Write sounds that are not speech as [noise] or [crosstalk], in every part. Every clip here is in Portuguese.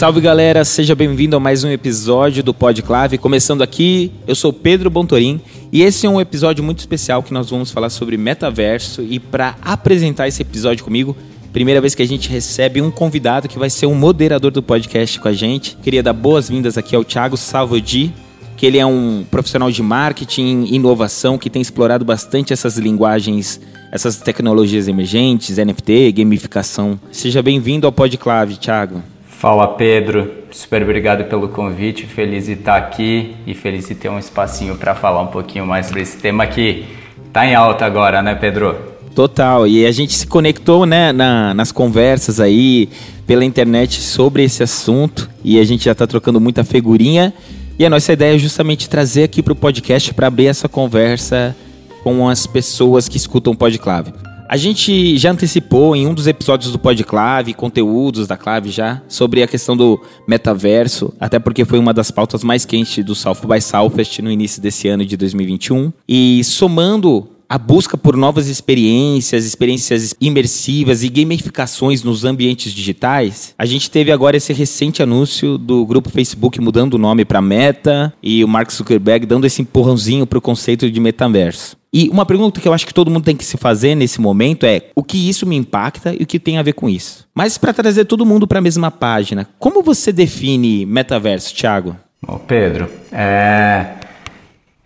Salve galera, seja bem-vindo a mais um episódio do Podclave. Começando aqui, eu sou Pedro Bontorim e esse é um episódio muito especial que nós vamos falar sobre metaverso. E para apresentar esse episódio comigo, primeira vez que a gente recebe um convidado que vai ser um moderador do podcast com a gente. Queria dar boas-vindas aqui ao Thiago Salvodi, que ele é um profissional de marketing inovação que tem explorado bastante essas linguagens, essas tecnologias emergentes, NFT, gamificação. Seja bem-vindo ao Podclave, Thiago. Fala Pedro, super obrigado pelo convite, feliz de estar aqui e feliz de ter um espacinho para falar um pouquinho mais sobre esse tema que está em alta agora, né Pedro? Total, e a gente se conectou né, na, nas conversas aí pela internet sobre esse assunto e a gente já está trocando muita figurinha e a nossa ideia é justamente trazer aqui para o podcast para abrir essa conversa com as pessoas que escutam o Podclave. A gente já antecipou em um dos episódios do Podclave, conteúdos da Clave já, sobre a questão do metaverso, até porque foi uma das pautas mais quentes do South by Southwest no início desse ano de 2021. E somando a busca por novas experiências, experiências imersivas e gamificações nos ambientes digitais, a gente teve agora esse recente anúncio do grupo Facebook mudando o nome para Meta e o Mark Zuckerberg dando esse empurrãozinho para o conceito de metaverso. E uma pergunta que eu acho que todo mundo tem que se fazer nesse momento é o que isso me impacta e o que tem a ver com isso. Mas para trazer todo mundo para a mesma página, como você define metaverso, Thiago? Ô Pedro, é...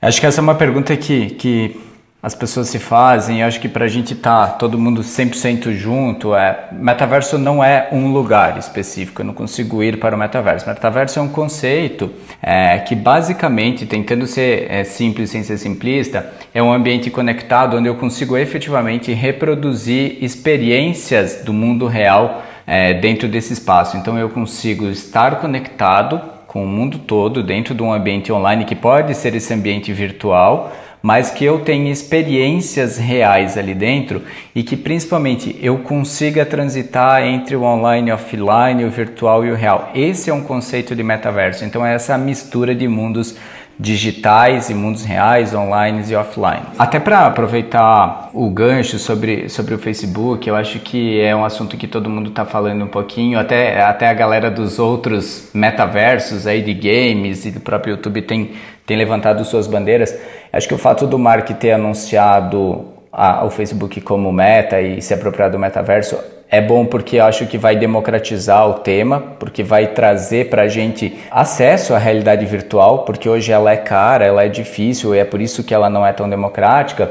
acho que essa é uma pergunta que, que as pessoas se fazem. Eu acho que para a gente estar tá todo mundo 100% junto, é, metaverso não é um lugar específico, eu não consigo ir para o metaverso. Metaverso é um conceito é, que basicamente, tentando ser é, simples sem ser simplista, é um ambiente conectado onde eu consigo efetivamente reproduzir experiências do mundo real é, dentro desse espaço. Então eu consigo estar conectado com o mundo todo dentro de um ambiente online que pode ser esse ambiente virtual mas que eu tenha experiências reais ali dentro e que principalmente eu consiga transitar entre o online, o offline, o virtual e o real. Esse é um conceito de metaverso. Então é essa mistura de mundos digitais e mundos reais, online e offline. Até para aproveitar o gancho sobre, sobre o Facebook, eu acho que é um assunto que todo mundo está falando um pouquinho, até, até a galera dos outros metaversos aí de games e do próprio YouTube tem, tem levantado suas bandeiras. Acho que o fato do Mark ter anunciado a, o Facebook como meta e se apropriar do metaverso é bom porque acho que vai democratizar o tema, porque vai trazer para a gente acesso à realidade virtual, porque hoje ela é cara, ela é difícil e é por isso que ela não é tão democrática.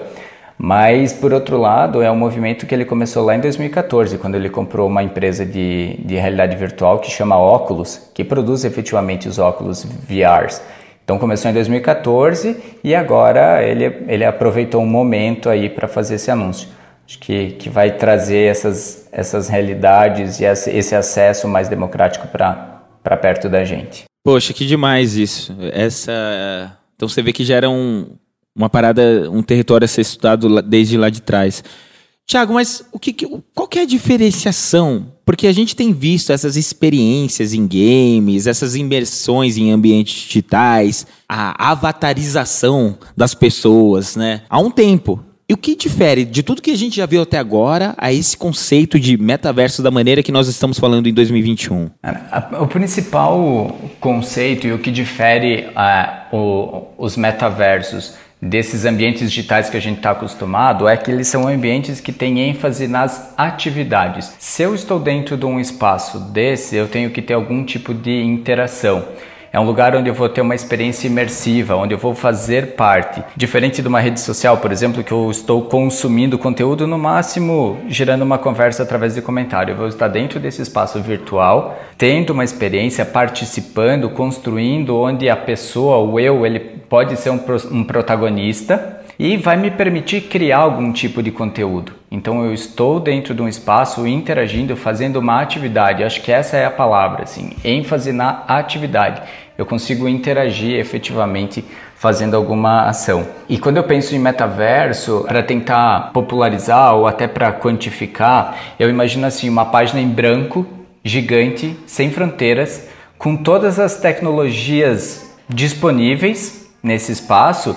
Mas, por outro lado, é um movimento que ele começou lá em 2014, quando ele comprou uma empresa de, de realidade virtual que chama Oculus, que produz efetivamente os óculos VRs. Então começou em 2014 e agora ele, ele aproveitou um momento aí para fazer esse anúncio. Acho que, que vai trazer essas, essas realidades e esse acesso mais democrático para perto da gente. Poxa, que demais isso. Essa, então você vê que já era um, uma parada, um território a ser estudado desde lá de trás. Tiago, mas o que, qual que é a diferenciação? Porque a gente tem visto essas experiências em games, essas imersões em ambientes digitais, a avatarização das pessoas, né? Há um tempo. E o que difere de tudo que a gente já viu até agora a esse conceito de metaverso da maneira que nós estamos falando em 2021? O principal conceito e o que difere uh, o, os metaversos desses ambientes digitais que a gente está acostumado é que eles são ambientes que têm ênfase nas atividades. Se eu estou dentro de um espaço desse, eu tenho que ter algum tipo de interação. É um lugar onde eu vou ter uma experiência imersiva, onde eu vou fazer parte. Diferente de uma rede social, por exemplo, que eu estou consumindo conteúdo no máximo gerando uma conversa através de comentário. Eu vou estar dentro desse espaço virtual, tendo uma experiência, participando, construindo, onde a pessoa, o eu, ele pode ser um, um protagonista e vai me permitir criar algum tipo de conteúdo. Então eu estou dentro de um espaço interagindo, fazendo uma atividade. Acho que essa é a palavra, assim, ênfase na atividade. Eu consigo interagir efetivamente fazendo alguma ação. E quando eu penso em metaverso, para tentar popularizar ou até para quantificar, eu imagino assim uma página em branco, gigante, sem fronteiras, com todas as tecnologias disponíveis nesse espaço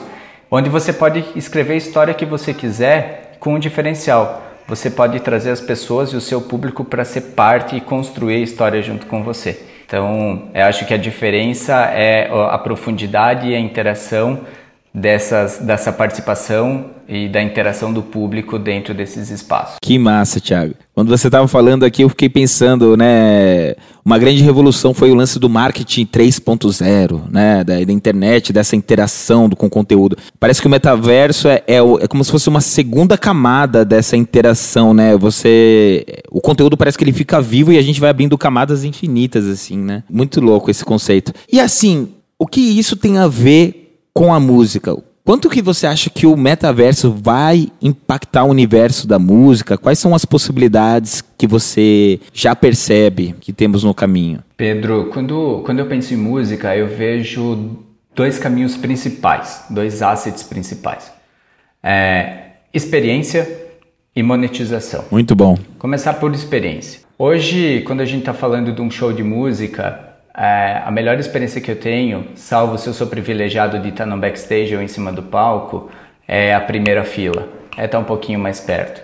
onde você pode escrever a história que você quiser com um diferencial. Você pode trazer as pessoas e o seu público para ser parte e construir a história junto com você. Então, eu acho que a diferença é a profundidade e a interação dessas, dessa participação e da interação do público dentro desses espaços. Que massa, Thiago. Quando você estava falando aqui, eu fiquei pensando, né? Uma grande revolução foi o lance do marketing 3.0, né? Da, da, internet, dessa interação do, com o conteúdo. Parece que o metaverso é, é, é, como se fosse uma segunda camada dessa interação, né? Você. O conteúdo parece que ele fica vivo e a gente vai abrindo camadas infinitas, assim, né? Muito louco esse conceito. E assim, o que isso tem a ver com a música. Quanto que você acha que o metaverso vai impactar o universo da música? Quais são as possibilidades que você já percebe que temos no caminho? Pedro, quando, quando eu penso em música, eu vejo dois caminhos principais, dois assets principais. É, experiência e monetização. Muito bom. Começar por experiência. Hoje, quando a gente está falando de um show de música, é, a melhor experiência que eu tenho, salvo se eu sou privilegiado de estar no backstage ou em cima do palco, é a primeira fila. É estar um pouquinho mais perto.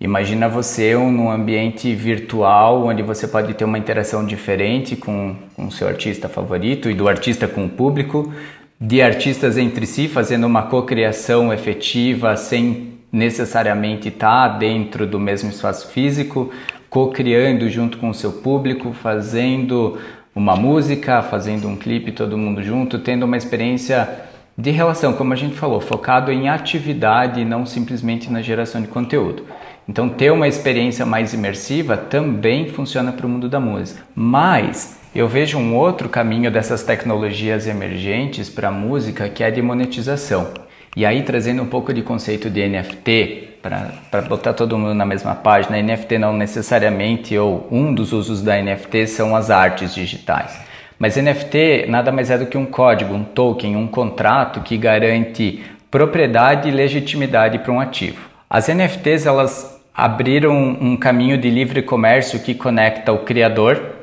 Imagina você num ambiente virtual onde você pode ter uma interação diferente com o seu artista favorito e do artista com o público, de artistas entre si fazendo uma cocriação efetiva sem necessariamente estar dentro do mesmo espaço físico, co-criando junto com o seu público, fazendo uma música, fazendo um clipe todo mundo junto, tendo uma experiência de relação, como a gente falou, focado em atividade e não simplesmente na geração de conteúdo. Então, ter uma experiência mais imersiva também funciona para o mundo da música. Mas eu vejo um outro caminho dessas tecnologias emergentes para a música que é de monetização. E aí, trazendo um pouco de conceito de NFT, para botar todo mundo na mesma página, NFT não necessariamente, ou um dos usos da NFT são as artes digitais. Mas NFT nada mais é do que um código, um token, um contrato que garante propriedade e legitimidade para um ativo. As NFTs elas abriram um caminho de livre comércio que conecta o criador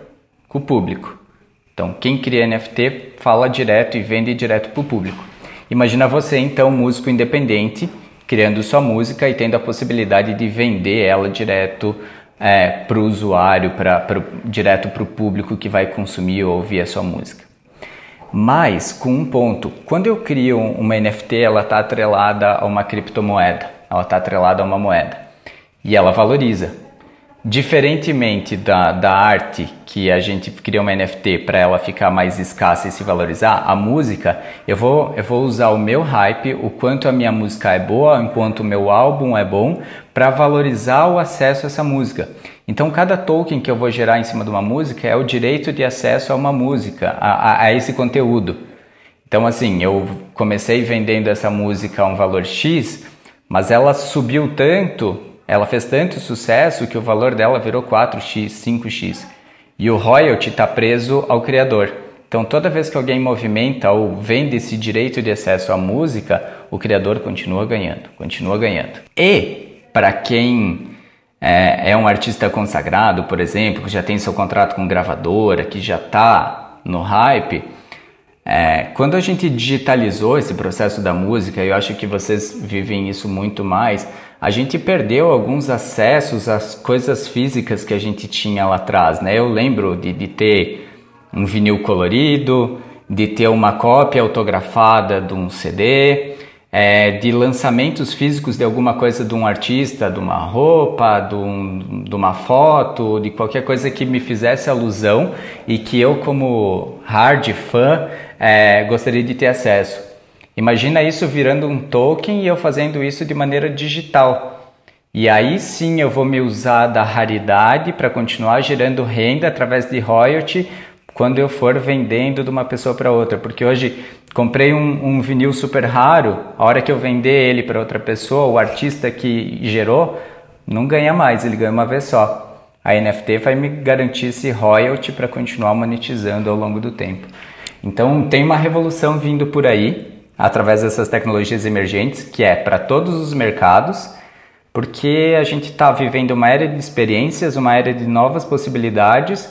com o público. Então, quem cria NFT fala direto e vende direto para o público. Imagina você então, músico independente, criando sua música e tendo a possibilidade de vender ela direto é, para o usuário, pra, direto para o público que vai consumir ou ouvir a sua música. Mas, com um ponto, quando eu crio uma NFT, ela está atrelada a uma criptomoeda, ela está atrelada a uma moeda e ela valoriza. Diferentemente da, da arte, que a gente cria uma NFT para ela ficar mais escassa e se valorizar, a música, eu vou, eu vou usar o meu hype, o quanto a minha música é boa, enquanto o meu álbum é bom, para valorizar o acesso a essa música. Então, cada token que eu vou gerar em cima de uma música é o direito de acesso a uma música, a, a, a esse conteúdo. Então, assim, eu comecei vendendo essa música a um valor X, mas ela subiu tanto ela fez tanto sucesso que o valor dela virou 4x, 5x. E o royalty está preso ao criador. Então, toda vez que alguém movimenta ou vende esse direito de acesso à música, o criador continua ganhando, continua ganhando. E, para quem é, é, um artista consagrado, por exemplo, que já tem seu contrato com gravadora, que já está no hype, é, quando a gente digitalizou esse processo da música, eu acho que vocês vivem isso muito mais a gente perdeu alguns acessos às coisas físicas que a gente tinha lá atrás, né? Eu lembro de, de ter um vinil colorido, de ter uma cópia autografada de um CD, é, de lançamentos físicos de alguma coisa de um artista, de uma roupa, de, um, de, uma foto, de qualquer coisa que me fizesse alusão e que eu, como hard fã, é, gostaria de ter acesso. Imagina isso virando um token e eu fazendo isso de maneira digital. E aí sim eu vou me usar da raridade para continuar gerando renda através de royalty quando eu for vendendo de uma pessoa para outra. Porque hoje comprei um, um, vinil super raro, a hora que eu vender ele para outra pessoa, o artista que gerou não ganha mais, ele ganha uma vez só. A NFT vai me garantir esse royalty para continuar monetizando ao longo do tempo. Então tem uma revolução vindo por aí através dessas tecnologias emergentes, que é para todos os mercados, porque a gente está vivendo uma era de experiências, uma era de novas possibilidades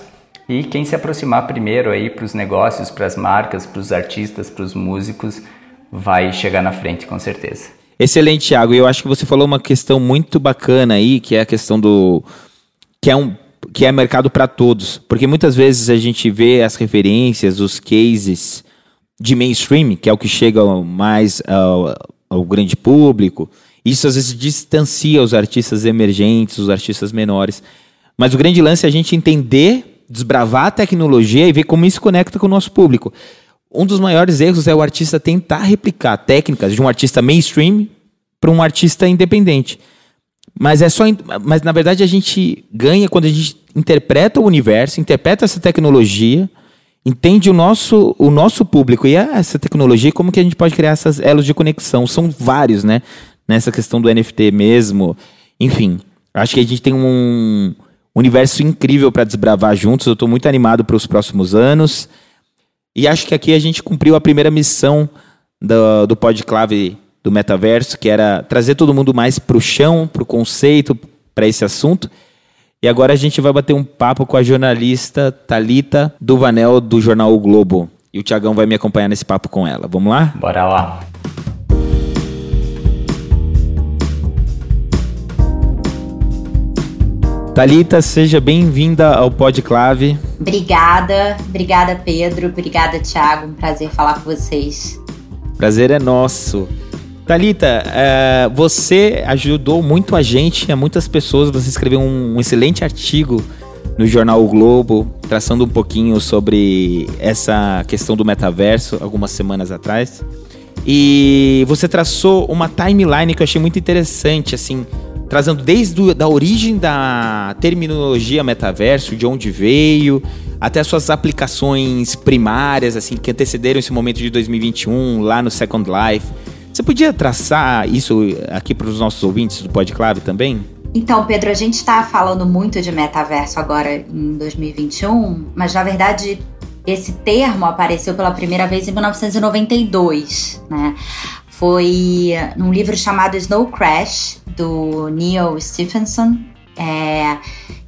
e quem se aproximar primeiro aí para os negócios, para as marcas, para os artistas, para os músicos, vai chegar na frente com certeza. Excelente, Thiago. Eu acho que você falou uma questão muito bacana aí, que é a questão do que é um que é mercado para todos. Porque muitas vezes a gente vê as referências, os cases de mainstream, que é o que chega mais ao, ao grande público. Isso às vezes distancia os artistas emergentes, os artistas menores. Mas o grande lance é a gente entender, desbravar a tecnologia e ver como isso conecta com o nosso público. Um dos maiores erros é o artista tentar replicar técnicas de um artista mainstream para um artista independente. Mas é só, mas na verdade a gente ganha quando a gente interpreta o universo, interpreta essa tecnologia, entende o nosso, o nosso público e essa tecnologia, como que a gente pode criar essas elos de conexão. São vários, né? Nessa questão do NFT mesmo. Enfim, acho que a gente tem um universo incrível para desbravar juntos. Eu estou muito animado para os próximos anos. E acho que aqui a gente cumpriu a primeira missão do, do Podclave do metaverso, que era trazer todo mundo mais para o chão, para o conceito, para esse assunto. E agora a gente vai bater um papo com a jornalista Talita Duvanel do jornal o Globo. E o Tiagão vai me acompanhar nesse papo com ela. Vamos lá? Bora lá. Talita, seja bem-vinda ao Podclave. Obrigada, obrigada Pedro, obrigada Thiago, um prazer falar com vocês. Prazer é nosso. Talita, é, você ajudou muito a gente, a muitas pessoas. Você escreveu um, um, excelente artigo no jornal o Globo, traçando um pouquinho sobre essa questão do metaverso, algumas semanas atrás. E você traçou uma timeline que eu achei muito interessante, assim, trazendo desde a da origem da terminologia metaverso, de onde veio, até suas aplicações primárias, assim, que antecederam esse momento de 2021 lá no Second Life. Você podia traçar isso aqui para os nossos ouvintes do Podclave também? Então, Pedro, a gente está falando muito de metaverso agora em 2021, mas na verdade esse termo apareceu pela primeira vez em 1992, né? Foi num livro chamado Snow Crash, do Neil Stephenson. É,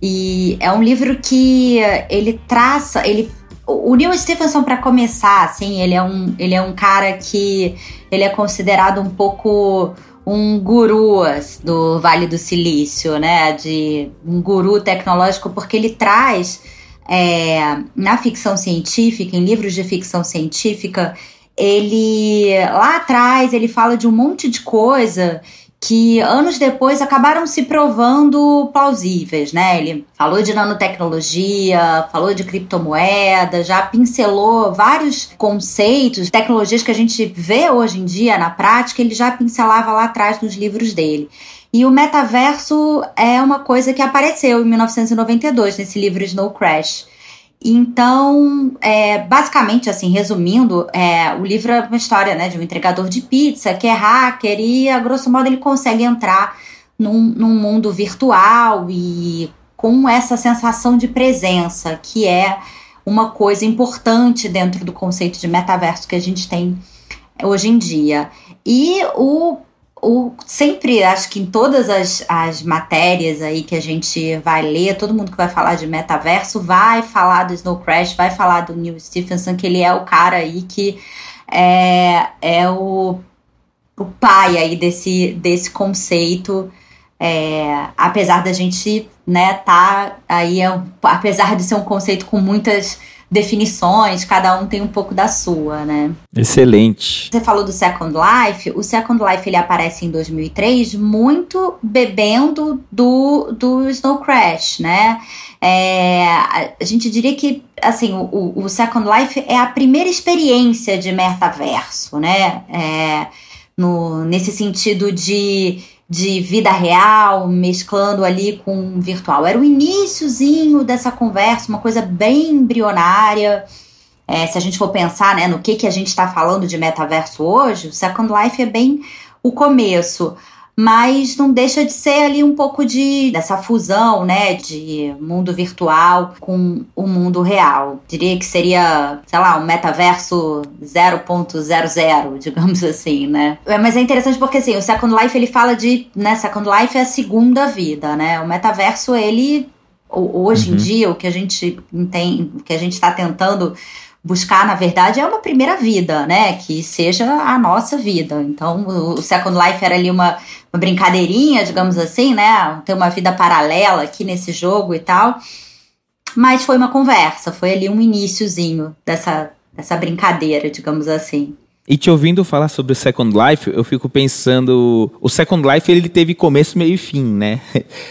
e é um livro que ele traça, ele o Neil Stephenson, para começar, assim, ele é, um, ele é um cara que ele é considerado um pouco um guru do Vale do Silício, né? De um guru tecnológico, porque ele traz é, na ficção científica, em livros de ficção científica, ele lá atrás ele fala de um monte de coisa que anos depois acabaram se provando plausíveis, né? Ele falou de nanotecnologia, falou de criptomoeda, já pincelou vários conceitos, tecnologias que a gente vê hoje em dia na prática, ele já pincelava lá atrás nos livros dele. E o metaverso é uma coisa que apareceu em 1992 nesse livro Snow Crash. Então, é, basicamente, assim, resumindo, é, o livro é uma história né, de um entregador de pizza que é hacker e, a grosso modo, ele consegue entrar num, num mundo virtual e com essa sensação de presença, que é uma coisa importante dentro do conceito de metaverso que a gente tem hoje em dia. E o o, sempre, acho que em todas as, as matérias aí que a gente vai ler, todo mundo que vai falar de metaverso vai falar do Snow Crash, vai falar do Neil Stephenson, que ele é o cara aí que é, é o, o pai aí desse, desse conceito. É, apesar da gente, né, tá aí, é, apesar de ser um conceito com muitas definições, cada um tem um pouco da sua, né? Excelente. Você falou do Second Life, o Second Life ele aparece em 2003 muito bebendo do, do Snow Crash, né? É, a gente diria que assim o, o Second Life é a primeira experiência de metaverso, né? É, no, nesse sentido de de vida real, mesclando ali com virtual. Era o iníciozinho dessa conversa, uma coisa bem embrionária. É, se a gente for pensar né, no que, que a gente está falando de metaverso hoje, o Second Life é bem o começo mas não deixa de ser ali um pouco de dessa fusão, né, de mundo virtual com o mundo real. Diria que seria, sei lá, um metaverso 0.00, [laughs] digamos assim, né? É, mas é interessante porque assim, o Second Life ele fala de, né, Second Life é a segunda vida, né? O metaverso ele hoje uhum. em dia o que a gente tem, o que a gente está tentando buscar, na verdade, é uma primeira vida, né? Que seja a nossa vida. Então, o Second Life era ali uma, uma brincadeirinha, digamos assim, né? Ter uma vida paralela aqui nesse jogo e tal. Mas foi uma conversa, foi ali um iníciozinho dessa, dessa brincadeira, digamos assim. E te ouvindo falar sobre o Second Life, eu fico pensando. O Second Life ele teve começo, meio e fim, né?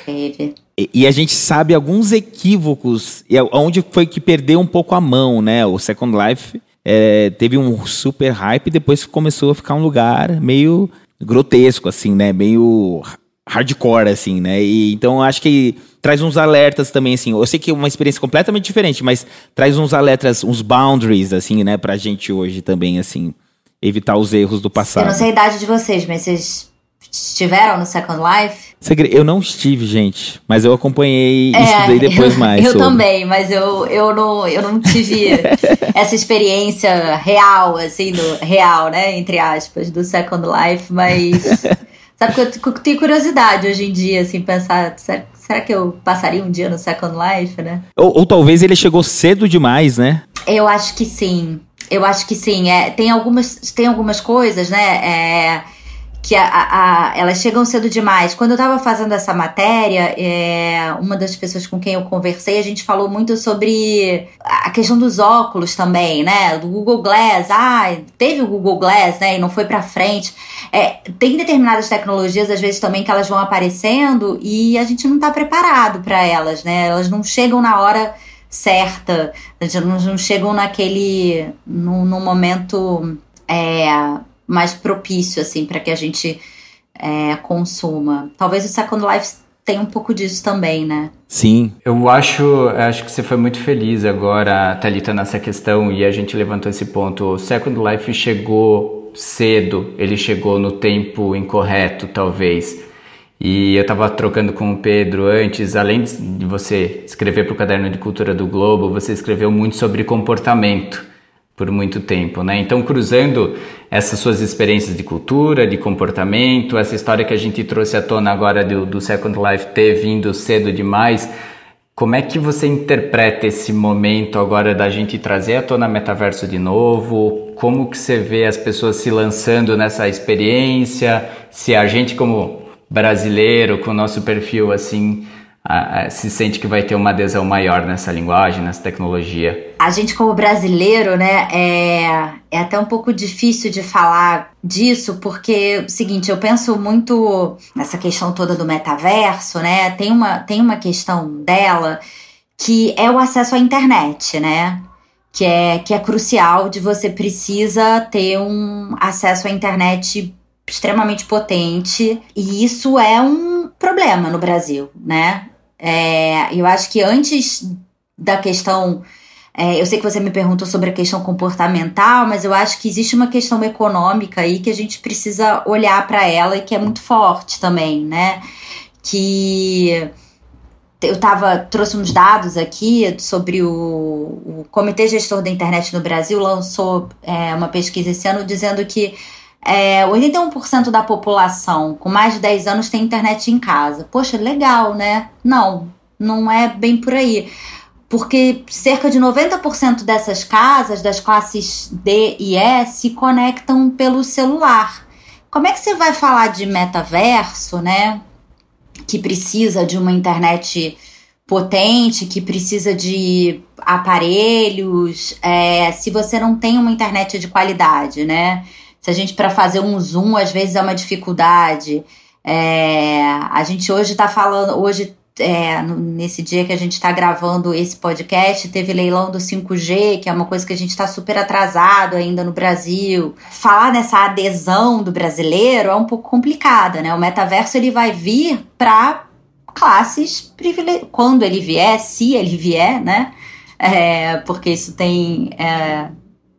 Teve. E, e a gente sabe alguns equívocos, e onde foi que perdeu um pouco a mão, né? O Second Life é, teve um super hype e depois começou a ficar um lugar meio grotesco, assim, né? Meio hardcore, assim, né? E, então acho que traz uns alertas também, assim. Eu sei que é uma experiência completamente diferente, mas traz uns alertas, uns boundaries, assim, né, pra gente hoje também, assim evitar os erros do passado. Eu não sei a idade de vocês, mas vocês estiveram no Second Life? Eu não estive, gente, mas eu acompanhei e é, estudei depois eu, mais. Eu sobre. também, mas eu, eu, não, eu não tive [laughs] essa experiência real, assim, do, real, né, entre aspas, do Second Life, mas. [laughs] Sabe que eu tenho curiosidade hoje em dia, assim, pensar, será, que eu passaria um dia no Second Life, né? Ou, ou talvez ele chegou cedo demais, né? Eu acho que sim. Eu acho que sim. É, tem, algumas, tem algumas coisas, né? É, que a, a, elas chegam cedo demais. Quando eu estava fazendo essa matéria, é, uma das pessoas com quem eu conversei, a gente falou muito sobre a questão dos óculos também, né? Do Google Glass. Ah, teve o Google Glass, né? E não foi para frente. É, tem determinadas tecnologias, às vezes, também que elas vão aparecendo e a gente não está preparado para elas, né? Elas não chegam na hora certa, não, não chegam naquele. no momento é, mais propício, assim, para que a gente é, consuma. Talvez o Second Life tenha um pouco disso também, né? Sim. Eu acho, acho que você foi muito feliz agora, Thalita, nessa questão, e a gente levantou esse ponto. O Second Life chegou cedo, ele chegou no tempo incorreto, talvez. E eu estava trocando com o Pedro antes, além de você escrever para o Caderno de Cultura do Globo, você escreveu muito sobre comportamento por muito tempo, né? Então, cruzando essas suas experiências de cultura, de comportamento, essa história que a gente trouxe à tona agora do, do Second Life ter vindo cedo demais, como é que você interpreta esse momento agora da gente trazer à tona metaverso de novo? Como que você vê as pessoas se lançando nessa experiência? Se a gente como brasileiro com o nosso perfil assim se sente que vai ter uma adesão maior nessa linguagem, nessa tecnologia? A gente, como brasileiro, né, é, é até um pouco difícil de falar disso, porque, o seguinte, eu penso muito nessa questão toda do metaverso, né, tem uma, tem uma questão dela que é o acesso à internet, né, que é, que é crucial de você precisa ter um acesso à internet extremamente potente e isso é um problema no Brasil, né? É, eu acho que antes da questão é, eu sei que você me perguntou sobre a questão comportamental, mas eu acho que existe uma questão econômica aí que a gente precisa olhar para ela e que é muito forte também, né? Que eu tava, trouxe uns dados aqui sobre o, o Comitê Gestor da Internet no Brasil, lançou é, uma pesquisa esse ano dizendo que é, 81% da população com mais de 10 anos tem internet em casa. Poxa, legal, né? Não, não é bem por aí. Porque cerca de 90% dessas casas, das classes D e E, se conectam pelo celular. Como é que você vai falar de metaverso, né? Que precisa de uma internet potente, que precisa de aparelhos, é, se você não tem uma internet de qualidade, né? Se a gente, para fazer um zoom, às vezes é uma dificuldade. É, a gente hoje está falando, hoje, é, nesse dia que a gente está gravando esse podcast, teve leilão do 5G, que é uma coisa que a gente está super atrasado ainda no Brasil. Falar nessa adesão do brasileiro é um pouco complicada, né? O metaverso ele vai vir para classes privilegiadas. Quando ele vier, se ele vier, né? É, porque isso tem. É,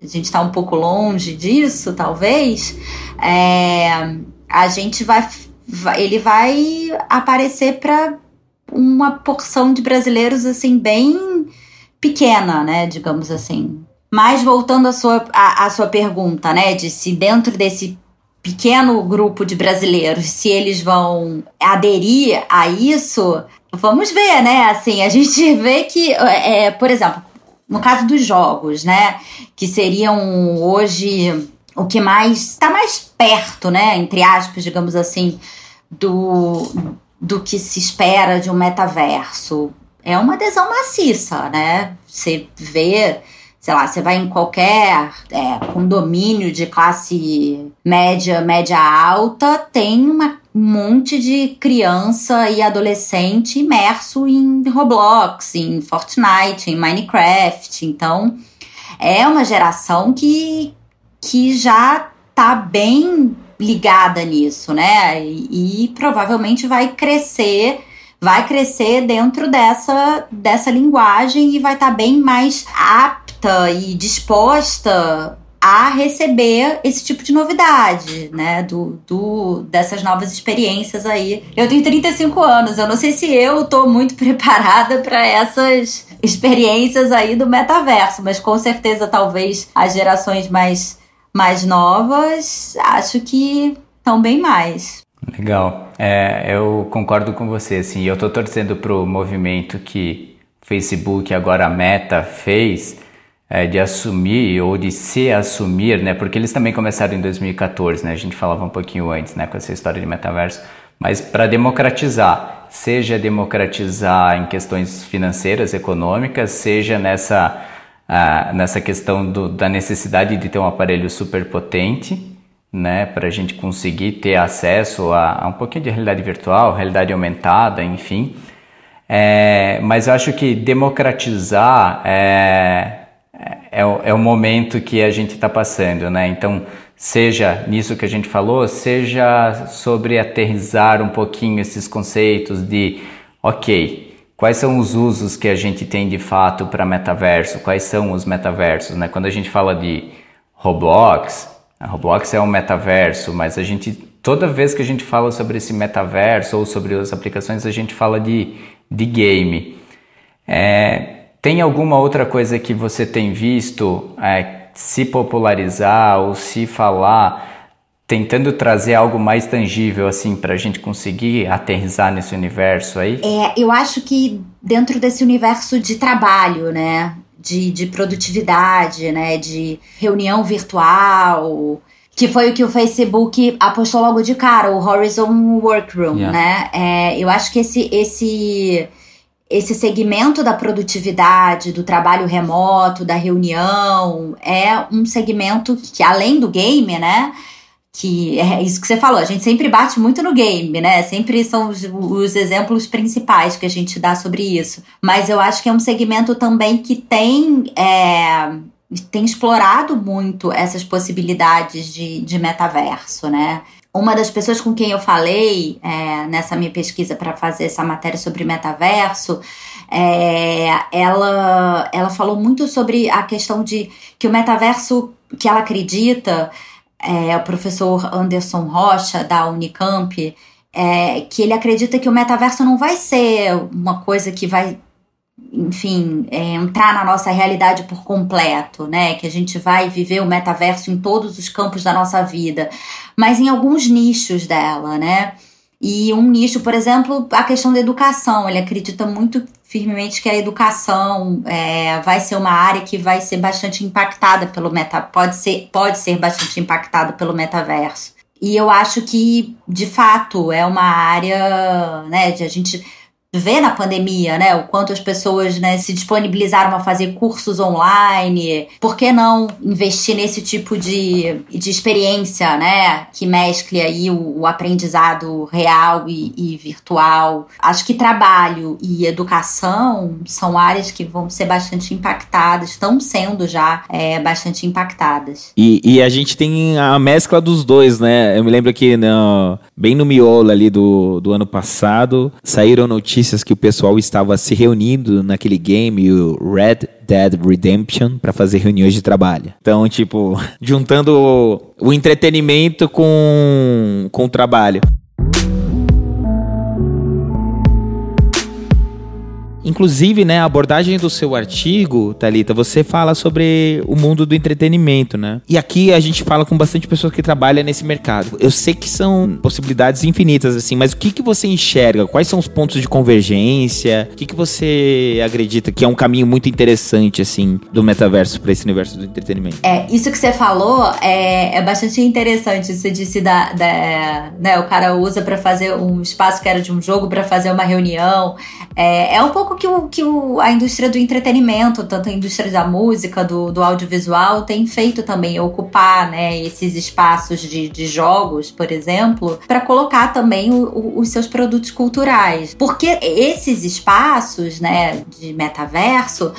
a gente está um pouco longe disso, talvez, é, a gente vai, ele vai aparecer para uma porção de brasileiros assim bem pequena, né, digamos assim. Mas voltando à sua, à, à sua pergunta, né, de se dentro desse pequeno grupo de brasileiros, se eles vão aderir a isso, vamos ver, né? Assim, a gente [laughs] vê que, é, por exemplo, no caso dos jogos, né? Que seriam hoje o que mais está mais perto, né? Entre aspas, digamos assim, do, do que se espera de um metaverso. é uma adesão maciça, né? Você vê sei lá, você vai em qualquer é, condomínio de classe média, média alta, tem uma, um monte de criança e adolescente imerso em Roblox, em Fortnite, em Minecraft. Então, é uma geração que, que já tá bem ligada nisso, né? E, e provavelmente vai crescer vai crescer dentro dessa, dessa linguagem e vai estar tá bem mais apta e disposta a receber esse tipo de novidade, né? Do, do, dessas novas experiências aí. Eu tenho 35 anos, eu não sei se eu tô muito [laughs] preparada para essas experiências aí do metaverso, mas com certeza talvez as gerações mais, mais novas acho que estão bem mais. Legal. É, eu concordo com você, assim, eu estou torcendo para o movimento que Facebook, agora a Meta, fez é, de assumir ou de se assumir, né? Porque eles também começaram em 2014, né? A gente falava um pouquinho antes, né? Com essa história de metaverso, mas para democratizar, seja democratizar em questões financeiras, econômicas, seja nessa uh, nessa questão do, da necessidade de ter um aparelho super potente né, para a gente conseguir ter acesso a, a, um pouquinho de realidade virtual, realidade aumentada, enfim. É, mas eu acho que democratizar é, é, é o momento que a gente está passando, né? Então, seja nisso que a gente falou, seja sobre aterrizar um pouquinho esses conceitos de, ok, quais são os usos que a gente tem de fato para metaverso, quais são os metaversos, né? Quando a gente fala de Roblox, a Roblox é um metaverso, mas a gente toda vez que a gente fala sobre esse metaverso ou sobre as aplicações, a gente fala de, de game. É, tem alguma outra coisa que você tem visto é, se popularizar ou se falar, tentando trazer algo mais tangível assim para a gente conseguir aterrizar nesse universo aí? É, eu acho que dentro desse universo de trabalho, né? De, de produtividade, né? De reunião virtual, que foi o que o Facebook apostou logo de cara, o Horizon Workroom, yeah. né? É, eu acho que esse, esse, esse segmento da produtividade, do trabalho remoto, da reunião, é um segmento que, além do game, né? Que é isso que você falou, a gente sempre bate muito no game, né? Sempre são os, os, exemplos principais que a gente dá sobre isso. Mas eu acho que é um segmento também que tem. É, tem explorado muito essas possibilidades de, de metaverso, né? Uma das pessoas com quem eu falei é, nessa minha pesquisa para fazer essa matéria sobre metaverso, é, ela, ela falou muito sobre a questão de que o metaverso que ela acredita é, o professor Anderson Rocha, da Unicamp, é, que ele acredita que o metaverso não vai ser uma coisa que vai, enfim, é, entrar na nossa realidade por completo, né? Que a gente vai viver o metaverso em todos os campos da nossa vida, mas em alguns nichos dela, né? E um nicho, por exemplo, a questão da educação. Ele acredita muito firmemente que a educação é, vai ser uma área que vai ser bastante impactada pelo meta, pode ser, pode ser bastante impactada pelo metaverso. E eu acho que, de fato, é uma área, né, de a gente vê na pandemia, né, o quanto as pessoas, né, se disponibilizaram a fazer cursos online. Por que não investir nesse tipo de, de experiência, né, que mescle aí o, o aprendizado real e, e, virtual? Acho que trabalho e educação são áreas que vão ser bastante impactadas, estão sendo já é, bastante impactadas. E, e a gente tem a mescla dos dois, né? Eu me lembro que no, bem no miolo ali do, do ano passado saíram notícias notícias que o pessoal estava se reunindo naquele game, o Red Dead Redemption, para fazer reuniões de trabalho. Então, tipo, [laughs] juntando o, entretenimento com, com o trabalho. Inclusive, né, a abordagem do seu artigo, Talita, você fala sobre o mundo do entretenimento, né? E aqui a gente fala com bastante pessoas que trabalham nesse mercado. Eu sei que são possibilidades infinitas, assim, mas o que, que você enxerga? Quais são os pontos de convergência? O que, que você acredita que é um caminho muito interessante, assim, do metaverso para esse universo do entretenimento? É, isso que você falou é, é bastante interessante. Você disse da, da né, o cara usa para fazer um espaço que era de um jogo para fazer uma reunião. É, é um pouco que, o, que o, a indústria do entretenimento, tanto a indústria da música, do, do audiovisual, tem feito também, ocupar né, esses espaços de, de jogos, por exemplo, para colocar também o, o, os seus produtos culturais. Porque esses espaços né, de metaverso,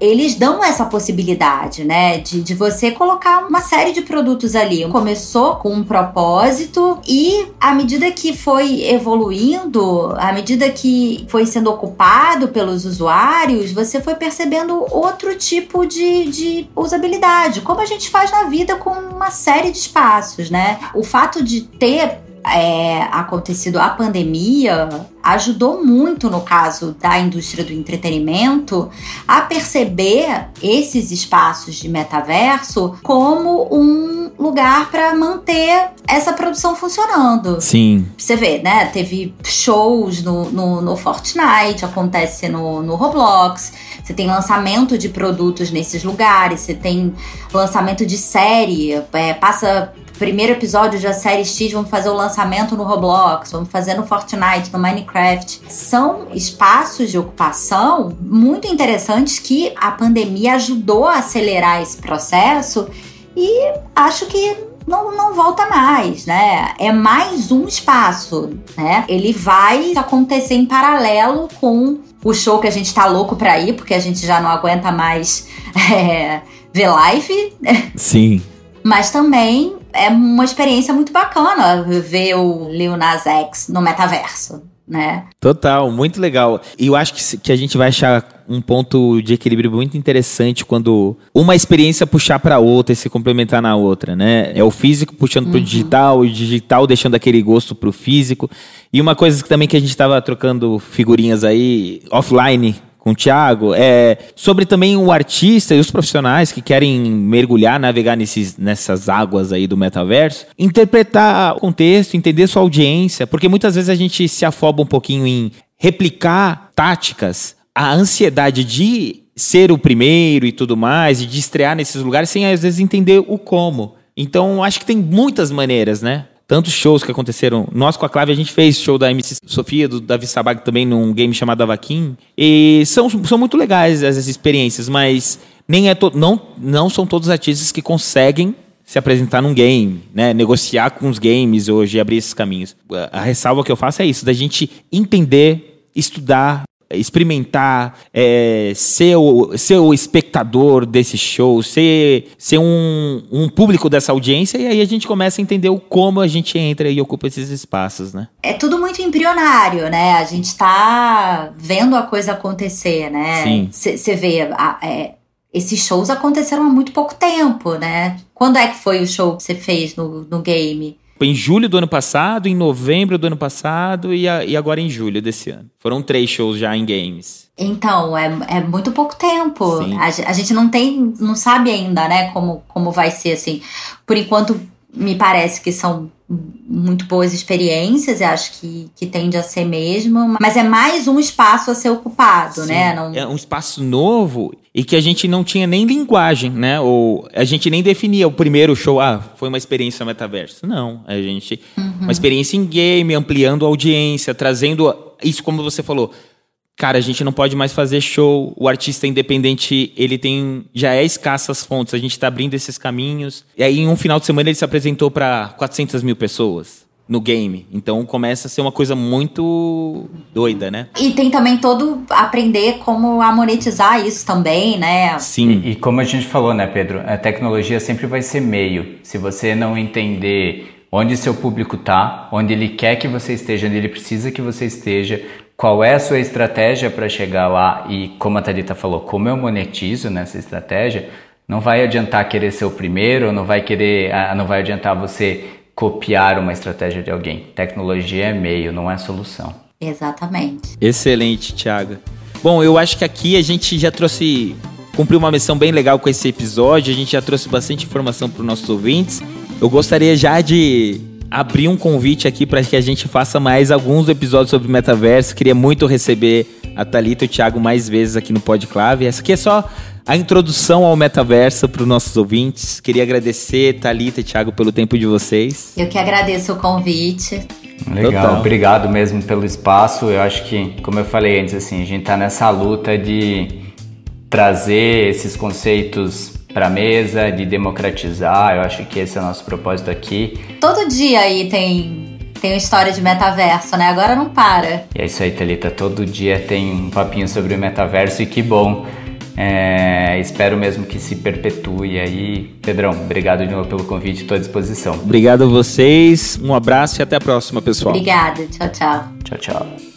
eles dão essa possibilidade né, de, de você colocar uma série de produtos ali. Começou com um propósito e à medida que foi evoluindo, à medida que foi sendo ocupado pelos usuários, você foi percebendo outro tipo de, de usabilidade, como a gente faz na vida com uma série de espaços, né? O fato de ter é, acontecido a pandemia ajudou muito no caso da indústria do entretenimento a perceber esses espaços de metaverso como um lugar para manter essa produção funcionando. Sim. Você vê, né? Teve shows no, no, no Fortnite, acontece no, no Roblox. Você tem lançamento de produtos nesses lugares, você tem lançamento de série, é, passa primeiro episódio da série X, vamos fazer o lançamento no Roblox, vamos fazer no Fortnite, no Minecraft. São espaços de ocupação muito interessantes que a pandemia ajudou a acelerar esse processo e acho que não, não volta mais, né? É mais um espaço, né? Ele vai acontecer em paralelo com o show que a gente tá louco pra ir, porque a gente já não aguenta mais [laughs] é, ver live. Sim. Mas também é uma experiência muito bacana ver o Lil Nas X no metaverso. Né? Total, muito legal. E eu acho que, que a gente vai achar um ponto de equilíbrio muito interessante quando uma experiência puxar para outra e se complementar na outra, né? É o físico puxando uhum. para o digital, o digital deixando aquele gosto para o físico. E uma coisa que também que a gente estava trocando figurinhas aí offline com o Thiago, é sobre também o artista e os profissionais que querem mergulhar, navegar nesses, nessas águas aí do metaverso, interpretar o contexto, entender sua audiência, porque muitas vezes a gente se afoba um pouquinho em replicar táticas, a ansiedade de ser o primeiro e tudo mais, e de estrear nesses lugares sem às vezes entender o como. Então, acho que tem muitas maneiras, né? Tantos shows que aconteceram. Nós com a Clave a gente fez show da MC Sofia, do Davi Sabag também num game chamado Avaquim. E são, são muito legais essas experiências, mas nem é to, não, não são todos os artistas que conseguem se apresentar num game, né? Negociar com os games hoje abrir esses caminhos. A ressalva que eu faço é isso, da gente entender, estudar, experimentar, é, ser, o, ser o espectador desse show, ser, ser um, um público dessa audiência, e aí a gente começa a entender o como a gente entra e ocupa esses espaços, né? É tudo muito embrionário, né? A gente tá vendo a coisa acontecer, né? Você vê, a, é, esses shows aconteceram há muito pouco tempo, né? Quando é que foi o show que você fez no, no game? Em julho do ano passado, em novembro do ano passado e, a, e agora em julho desse ano. Foram três shows já em games. Então, é, é muito pouco tempo. A, a, gente não tem, não sabe ainda, né, como, como vai ser assim. Por enquanto, me parece que são muito boas experiências, eu acho que, que tende a ser mesmo, mas é mais um espaço a ser ocupado, Sim. né? Não... É um espaço novo e que a gente não tinha nem linguagem, né? Ou a gente nem definia o primeiro show, ah, foi uma experiência metaverso. Não, a gente uhum. uma experiência em game, ampliando a audiência, trazendo isso como você falou, Cara, a gente não pode mais fazer show. O artista independente, ele tem já é escassas fontes. A gente está abrindo esses caminhos. E aí, em um final de semana, ele se apresentou para 400 mil pessoas no game. Então começa a ser uma coisa muito doida, né? E tem também todo aprender como a monetizar isso também, né? Sim. E, e, como a gente falou, né, Pedro? A tecnologia sempre vai ser meio. Se você não entender onde seu público tá, onde ele quer que você esteja, onde ele precisa que você esteja, qual é a sua estratégia para chegar lá e, como a Thalita falou, como eu monetizo nessa estratégia, não vai adiantar querer ser o primeiro, não vai querer, ah, não vai adiantar você copiar uma estratégia de alguém. Tecnologia é meio, não é solução. Exatamente. Excelente, Thiago. Bom, eu acho que aqui a gente já trouxe, cumpriu uma missão bem legal com esse episódio, a gente já trouxe bastante informação para os nossos ouvintes. Eu gostaria já de abrir um convite aqui para que a gente faça mais alguns episódios sobre metaverso. Queria muito receber a Thalita e o Thiago mais vezes aqui no Podclave. Essa aqui é só a introdução ao metaverso para os nossos ouvintes. Queria agradecer, Thalita e Thiago, pelo tempo de vocês. Eu que agradeço o convite. Legal, Total. obrigado mesmo pelo espaço. Eu acho que, como eu falei antes, assim, a gente está nessa luta de trazer esses conceitos para a mesa, de democratizar. Eu acho que esse é o nosso propósito aqui. Todo dia aí tem tem uma história de metaverso, né? Agora não para. E é isso aí, Thalita. Todo dia tem um papinho sobre o metaverso e que bom. É, espero mesmo que se perpetue aí. Pedrão, obrigado de novo pelo convite, estou à disposição. Obrigado a vocês, um abraço e até a próxima, pessoal. Obrigada, tchau, tchau. Tchau, tchau.